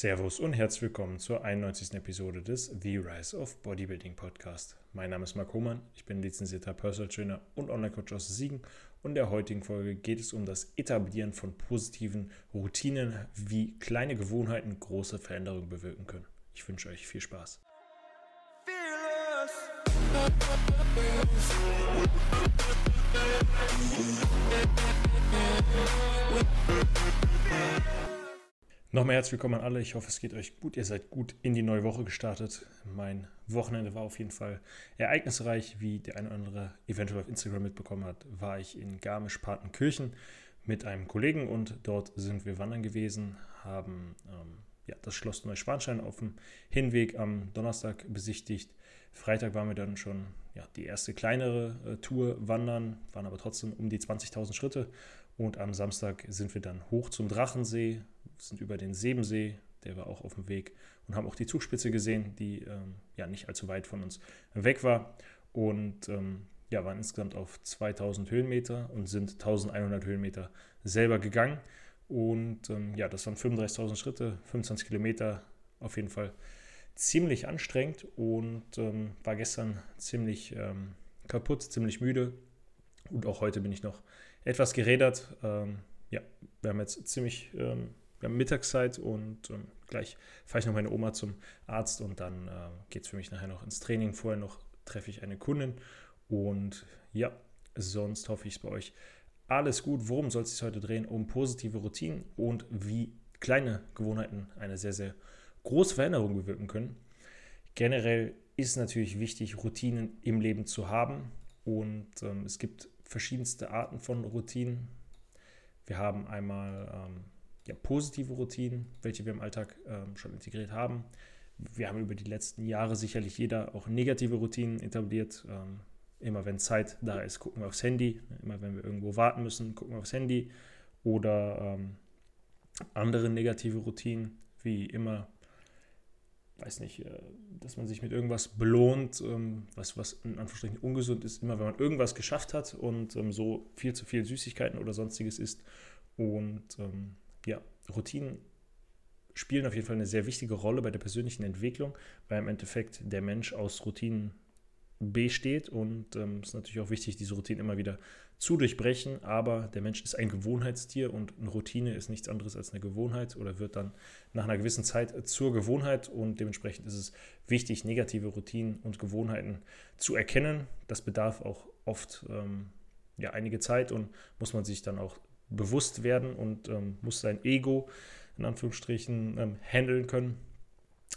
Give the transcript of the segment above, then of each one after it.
Servus und herzlich willkommen zur 91. Episode des The Rise of Bodybuilding Podcast. Mein Name ist Marc Hohmann, ich bin lizenzierter Personal Trainer und Online-Coach aus Siegen und in der heutigen Folge geht es um das Etablieren von positiven Routinen, wie kleine Gewohnheiten große Veränderungen bewirken können. Ich wünsche euch viel Spaß. Nochmal herzlich willkommen an alle. Ich hoffe, es geht euch gut. Ihr seid gut in die neue Woche gestartet. Mein Wochenende war auf jeden Fall ereignisreich. Wie der eine oder andere eventuell auf Instagram mitbekommen hat, war ich in Garmisch-Partenkirchen mit einem Kollegen und dort sind wir wandern gewesen, haben ähm, ja, das Schloss Neuschwanstein auf dem Hinweg am Donnerstag besichtigt. Freitag waren wir dann schon ja, die erste kleinere äh, Tour wandern, waren aber trotzdem um die 20.000 Schritte. Und am Samstag sind wir dann hoch zum Drachensee, sind über den Sebensee, der war auch auf dem Weg und haben auch die Zugspitze gesehen, die ähm, ja nicht allzu weit von uns weg war und ähm, ja, waren insgesamt auf 2000 Höhenmeter und sind 1100 Höhenmeter selber gegangen und ähm, ja, das waren 35.000 Schritte, 25 Kilometer, auf jeden Fall ziemlich anstrengend und ähm, war gestern ziemlich ähm, kaputt, ziemlich müde und auch heute bin ich noch etwas gerädert. Ähm, ja, wir haben jetzt ziemlich wir haben Mittagszeit und ähm, gleich fahre ich noch meine Oma zum Arzt und dann äh, geht es für mich nachher noch ins Training. Vorher noch treffe ich eine Kundin und ja, sonst hoffe ich es bei euch alles gut. Worum soll es sich heute drehen? Um positive Routinen und wie kleine Gewohnheiten eine sehr, sehr große Veränderung bewirken können. Generell ist natürlich wichtig, Routinen im Leben zu haben und ähm, es gibt verschiedenste Arten von Routinen. Wir haben einmal ähm, ja, positive Routinen, welche wir im Alltag ähm, schon integriert haben. Wir haben über die letzten Jahre sicherlich jeder auch negative Routinen etabliert. Ähm, immer wenn Zeit da ist, gucken wir aufs Handy. Immer wenn wir irgendwo warten müssen, gucken wir aufs Handy. Oder ähm, andere negative Routinen, wie immer, weiß nicht, äh, dass man sich mit irgendwas belohnt, ähm, was, was in Anführungsstrichen ungesund ist, immer wenn man irgendwas geschafft hat und ähm, so viel zu viel Süßigkeiten oder sonstiges isst. Und ähm, ja, Routinen spielen auf jeden Fall eine sehr wichtige Rolle bei der persönlichen Entwicklung, weil im Endeffekt der Mensch aus Routinen besteht und ähm, es ähm, ist natürlich auch wichtig, diese Routinen immer wieder zu durchbrechen, aber der Mensch ist ein Gewohnheitstier und eine Routine ist nichts anderes als eine Gewohnheit oder wird dann nach einer gewissen Zeit zur Gewohnheit und dementsprechend ist es wichtig, negative Routinen und Gewohnheiten zu erkennen. Das bedarf auch oft ähm, ja, einige Zeit und muss man sich dann auch bewusst werden und ähm, muss sein Ego in Anführungsstrichen ähm, handeln können,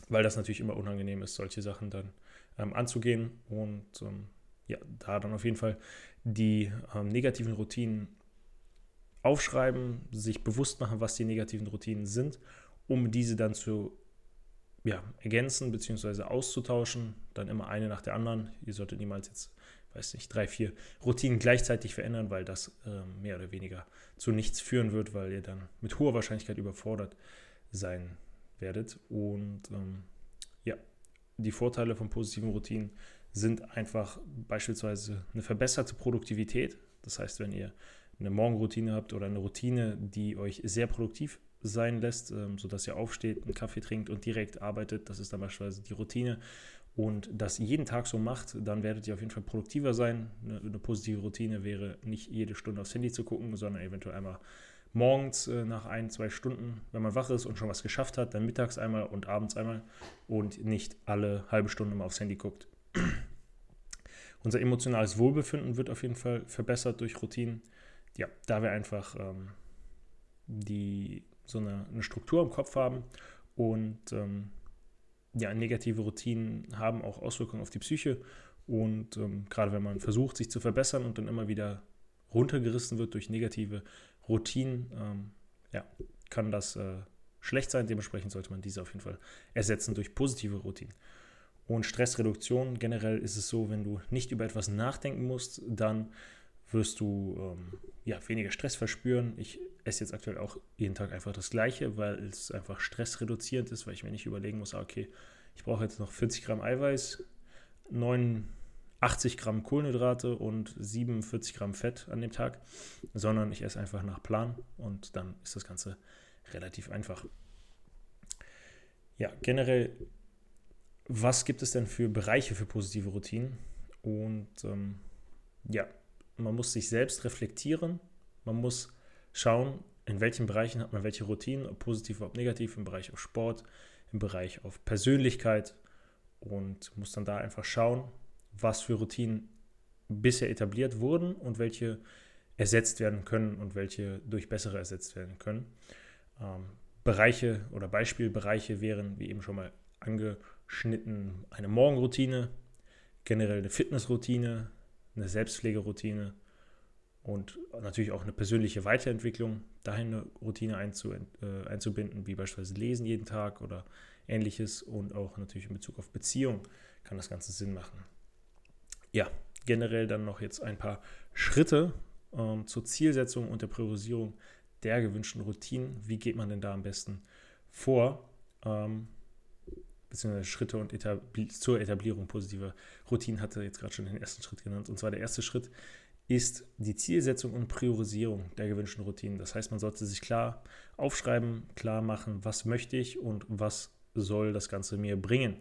weil das natürlich immer unangenehm ist, solche Sachen dann ähm, anzugehen und ähm, ja, da dann auf jeden Fall die ähm, negativen Routinen aufschreiben, sich bewusst machen, was die negativen Routinen sind, um diese dann zu ja, ergänzen bzw. auszutauschen, dann immer eine nach der anderen. Ihr solltet niemals jetzt weiß nicht, drei, vier Routinen gleichzeitig verändern, weil das äh, mehr oder weniger zu nichts führen wird, weil ihr dann mit hoher Wahrscheinlichkeit überfordert sein werdet. Und ähm, ja, die Vorteile von positiven Routinen sind einfach beispielsweise eine verbesserte Produktivität. Das heißt, wenn ihr eine Morgenroutine habt oder eine Routine, die euch sehr produktiv sein lässt, ähm, sodass ihr aufsteht, einen Kaffee trinkt und direkt arbeitet, das ist dann beispielsweise die Routine und das jeden Tag so macht, dann werdet ihr auf jeden Fall produktiver sein. Eine, eine, positive Routine wäre nicht jede Stunde aufs Handy zu gucken, sondern eventuell einmal morgens äh, nach ein, zwei Stunden, wenn man wach ist und schon was geschafft hat, dann mittags einmal und abends einmal und nicht alle halbe Stunde mal aufs Handy guckt. Unser emotionales Wohlbefinden wird auf jeden Fall verbessert durch Routinen. Ja, da wir einfach ähm, die, so eine, eine, Struktur im Kopf haben und ähm, ja, negative Routinen haben auch Auswirkungen auf die Psyche. Und ähm, gerade wenn man versucht, sich zu verbessern und dann immer wieder runtergerissen wird durch negative Routinen, ähm, ja, kann das äh, schlecht sein. Dementsprechend sollte man diese auf jeden Fall ersetzen durch positive Routinen. Und Stressreduktion generell ist es so, wenn du nicht über etwas nachdenken musst, dann wirst du ähm, ja, weniger Stress verspüren. Ich esse jetzt aktuell auch jeden Tag einfach das Gleiche, weil es einfach stressreduzierend ist, weil ich mir nicht überlegen muss, ah, okay, ich brauche jetzt noch 40 Gramm Eiweiß, 89 Gramm Kohlenhydrate und 47 Gramm Fett an dem Tag, sondern ich esse einfach nach Plan und dann ist das Ganze relativ einfach. Ja, generell, was gibt es denn für Bereiche für positive Routinen? Und ähm, ja, man muss sich selbst reflektieren. Man muss schauen, in welchen Bereichen hat man welche Routinen, ob positiv, ob negativ, im Bereich auf Sport, im Bereich auf Persönlichkeit und muss dann da einfach schauen, was für Routinen bisher etabliert wurden und welche ersetzt werden können und welche durch bessere ersetzt werden können. Ähm, Bereiche oder Beispielbereiche wären, wie eben schon mal angeschnitten, eine Morgenroutine, generell eine Fitnessroutine, eine Selbstpflegeroutine und natürlich auch eine persönliche Weiterentwicklung, dahin eine Routine einzu, äh, einzubinden, wie beispielsweise Lesen jeden Tag oder ähnliches und auch natürlich in Bezug auf Beziehung kann das Ganze Sinn machen. Ja, generell dann noch jetzt ein paar Schritte ähm, zur Zielsetzung und der Priorisierung der gewünschten Routinen. Wie geht man denn da am besten vor? Ähm, beziehungsweise Schritte und etabli zur Etablierung positiver Routinen hatte jetzt gerade schon den ersten Schritt genannt. Und zwar der erste Schritt ist die Zielsetzung und Priorisierung der gewünschten Routinen. Das heißt, man sollte sich klar aufschreiben, klar machen, was möchte ich und was soll das Ganze mir bringen.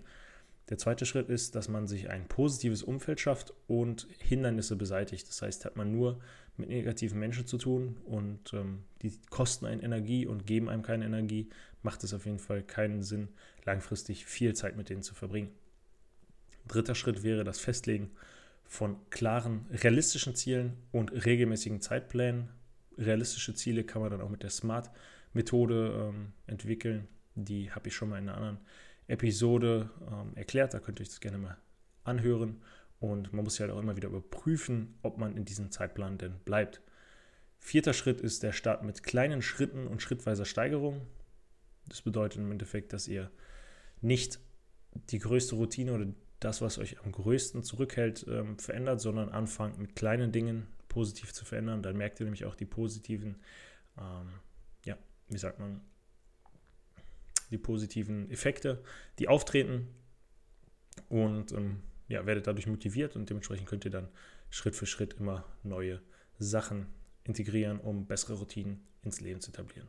Der zweite Schritt ist, dass man sich ein positives Umfeld schafft und Hindernisse beseitigt. Das heißt, hat man nur mit negativen Menschen zu tun und ähm, die kosten einen Energie und geben einem keine Energie, macht es auf jeden Fall keinen Sinn, langfristig viel Zeit mit denen zu verbringen. Dritter Schritt wäre das Festlegen von klaren, realistischen Zielen und regelmäßigen Zeitplänen. Realistische Ziele kann man dann auch mit der SMART-Methode ähm, entwickeln. Die habe ich schon mal in einer anderen Episode ähm, erklärt. Da könnt ihr euch das gerne mal anhören. Und man muss ja halt auch immer wieder überprüfen, ob man in diesem Zeitplan denn bleibt. Vierter Schritt ist der Start mit kleinen Schritten und schrittweiser Steigerung. Das bedeutet im Endeffekt, dass ihr nicht die größte Routine oder das, was euch am größten zurückhält, ähm, verändert, sondern anfangt mit kleinen Dingen positiv zu verändern. Dann merkt ihr nämlich auch die positiven, ähm, ja, wie sagt man, die positiven Effekte, die auftreten und ähm, ja, werdet dadurch motiviert und dementsprechend könnt ihr dann Schritt für Schritt immer neue Sachen integrieren, um bessere Routinen ins Leben zu etablieren.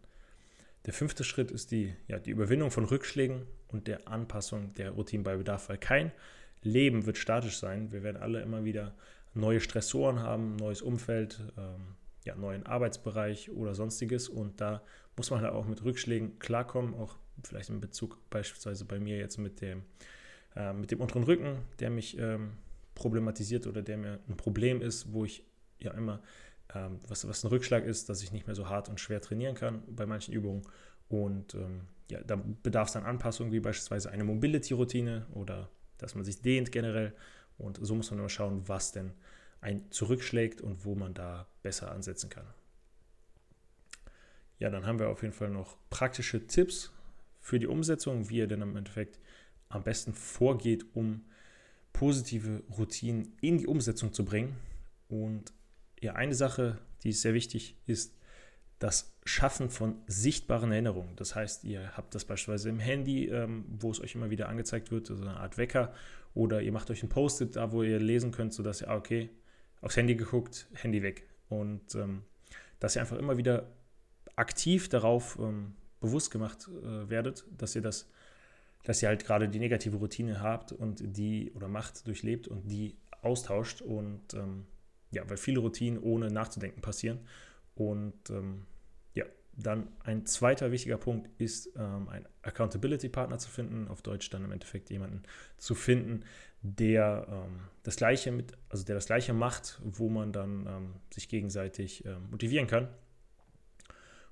Der fünfte Schritt ist die, ja, die Überwindung von Rückschlägen und der Anpassung der Routinen bei Bedarf, weil kein Leben wird statisch sein. Wir werden alle immer wieder neue Stressoren haben, neues Umfeld, ähm, ja, neuen Arbeitsbereich oder sonstiges. Und da muss man halt auch mit Rückschlägen klarkommen, auch vielleicht in Bezug beispielsweise bei mir jetzt mit dem, äh, mit dem unteren Rücken, der mich ähm, problematisiert oder der mir ein Problem ist, wo ich ja immer, ähm, was, was ein Rückschlag ist, dass ich nicht mehr so hart und schwer trainieren kann bei manchen Übungen. Und ähm, ja, da bedarf es dann Anpassungen, wie beispielsweise eine Mobility-Routine oder dass man sich dehnt generell. Und so muss man immer schauen, was denn ein zurückschlägt und wo man da besser ansetzen kann. Ja, dann haben wir auf jeden Fall noch praktische Tipps für die Umsetzung, wie ihr denn im Endeffekt am besten vorgeht, um positive Routinen in die Umsetzung zu bringen. Und ja, eine Sache, die sehr wichtig ist, das Schaffen von sichtbaren Erinnerungen. Das heißt, ihr habt das beispielsweise im Handy, ähm, wo es euch immer wieder angezeigt wird, so eine Art Wecker, oder ihr macht euch ein Post-it da, wo ihr lesen könnt, sodass ihr, ah, okay, aufs Handy geguckt, Handy weg. Und ähm, dass ihr einfach immer wieder aktiv darauf ähm, bewusst gemacht äh, werdet, dass ihr das, dass ihr halt gerade die negative Routine habt und die oder macht, durchlebt und die austauscht. Und ähm, ja, weil viele Routinen ohne nachzudenken passieren. Und ähm, dann ein zweiter wichtiger Punkt ist, ähm, einen Accountability-Partner zu finden, auf Deutsch dann im Endeffekt jemanden zu finden, der ähm, das Gleiche mit, also der das Gleiche macht, wo man dann ähm, sich gegenseitig äh, motivieren kann.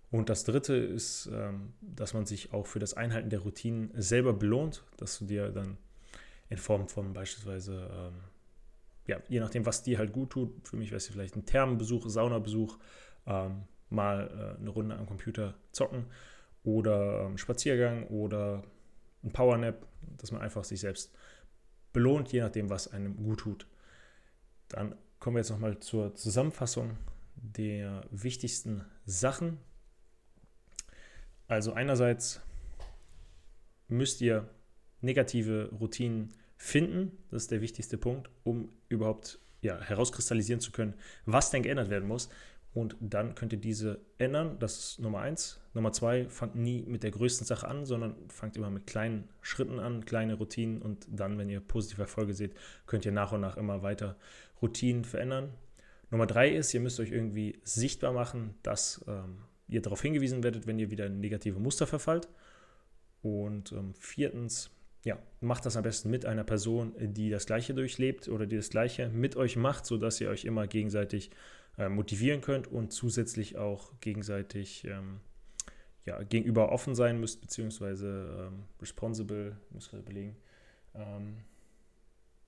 Und das dritte ist, ähm, dass man sich auch für das Einhalten der Routinen selber belohnt, dass du dir dann in Form von beispielsweise, ähm, ja, je nachdem, was dir halt gut tut, für mich wäre es vielleicht ein Thermenbesuch, Saunabesuch, ähm, mal äh, eine Runde am Computer zocken oder ähm, Spaziergang oder ein Powernap, dass man einfach sich selbst belohnt, je nachdem, was einem gut tut. Dann kommen wir jetzt nochmal zur Zusammenfassung der wichtigsten Sachen. Also einerseits müsst ihr negative Routinen finden, das ist der wichtigste Punkt, um überhaupt ja, herauskristallisieren zu können, was denn geändert werden muss. Und dann könnt ihr diese ändern. Das ist Nummer eins. Nummer zwei, fangt nie mit der größten Sache an, sondern fangt immer mit kleinen Schritten an, kleine Routinen. Und dann, wenn ihr positive Erfolge seht, könnt ihr nach und nach immer weiter Routinen verändern. Nummer drei ist, ihr müsst euch irgendwie sichtbar machen, dass ähm, ihr darauf hingewiesen werdet, wenn ihr wieder in negative Muster verfallt. Und ähm, viertens, ja, macht das am besten mit einer Person, die das Gleiche durchlebt oder die das Gleiche mit euch macht, sodass ihr euch immer gegenseitig äh, motivieren könnt und zusätzlich auch gegenseitig ähm, ja, gegenüber offen sein müsst, beziehungsweise ähm, responsible, müsst ihr überlegen. Ähm,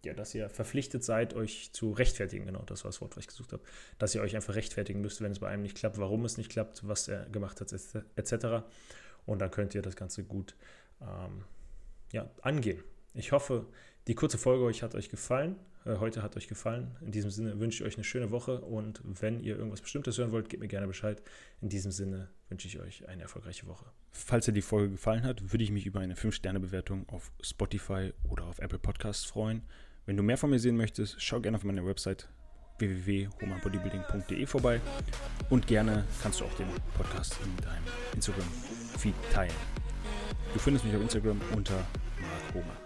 ja, dass ihr verpflichtet seid, euch zu rechtfertigen, genau, das war das Wort, was ich gesucht habe, dass ihr euch einfach rechtfertigen müsst, wenn es bei einem nicht klappt, warum es nicht klappt, was er gemacht hat, etc. Und dann könnt ihr das Ganze gut ähm, ja, angehen. Ich hoffe, die kurze Folge euch hat euch gefallen. Äh, heute hat euch gefallen. In diesem Sinne wünsche ich euch eine schöne Woche und wenn ihr irgendwas Bestimmtes hören wollt, gebt mir gerne Bescheid. In diesem Sinne wünsche ich euch eine erfolgreiche Woche. Falls dir die Folge gefallen hat, würde ich mich über eine 5-Sterne-Bewertung auf Spotify oder auf Apple Podcasts freuen. Wenn du mehr von mir sehen möchtest, schau gerne auf meiner Website www.homabodybuilding.de vorbei und gerne kannst du auch den Podcast in deinem Instagram-Feed teilen. Du findest mich auf Instagram unter Mark Homer.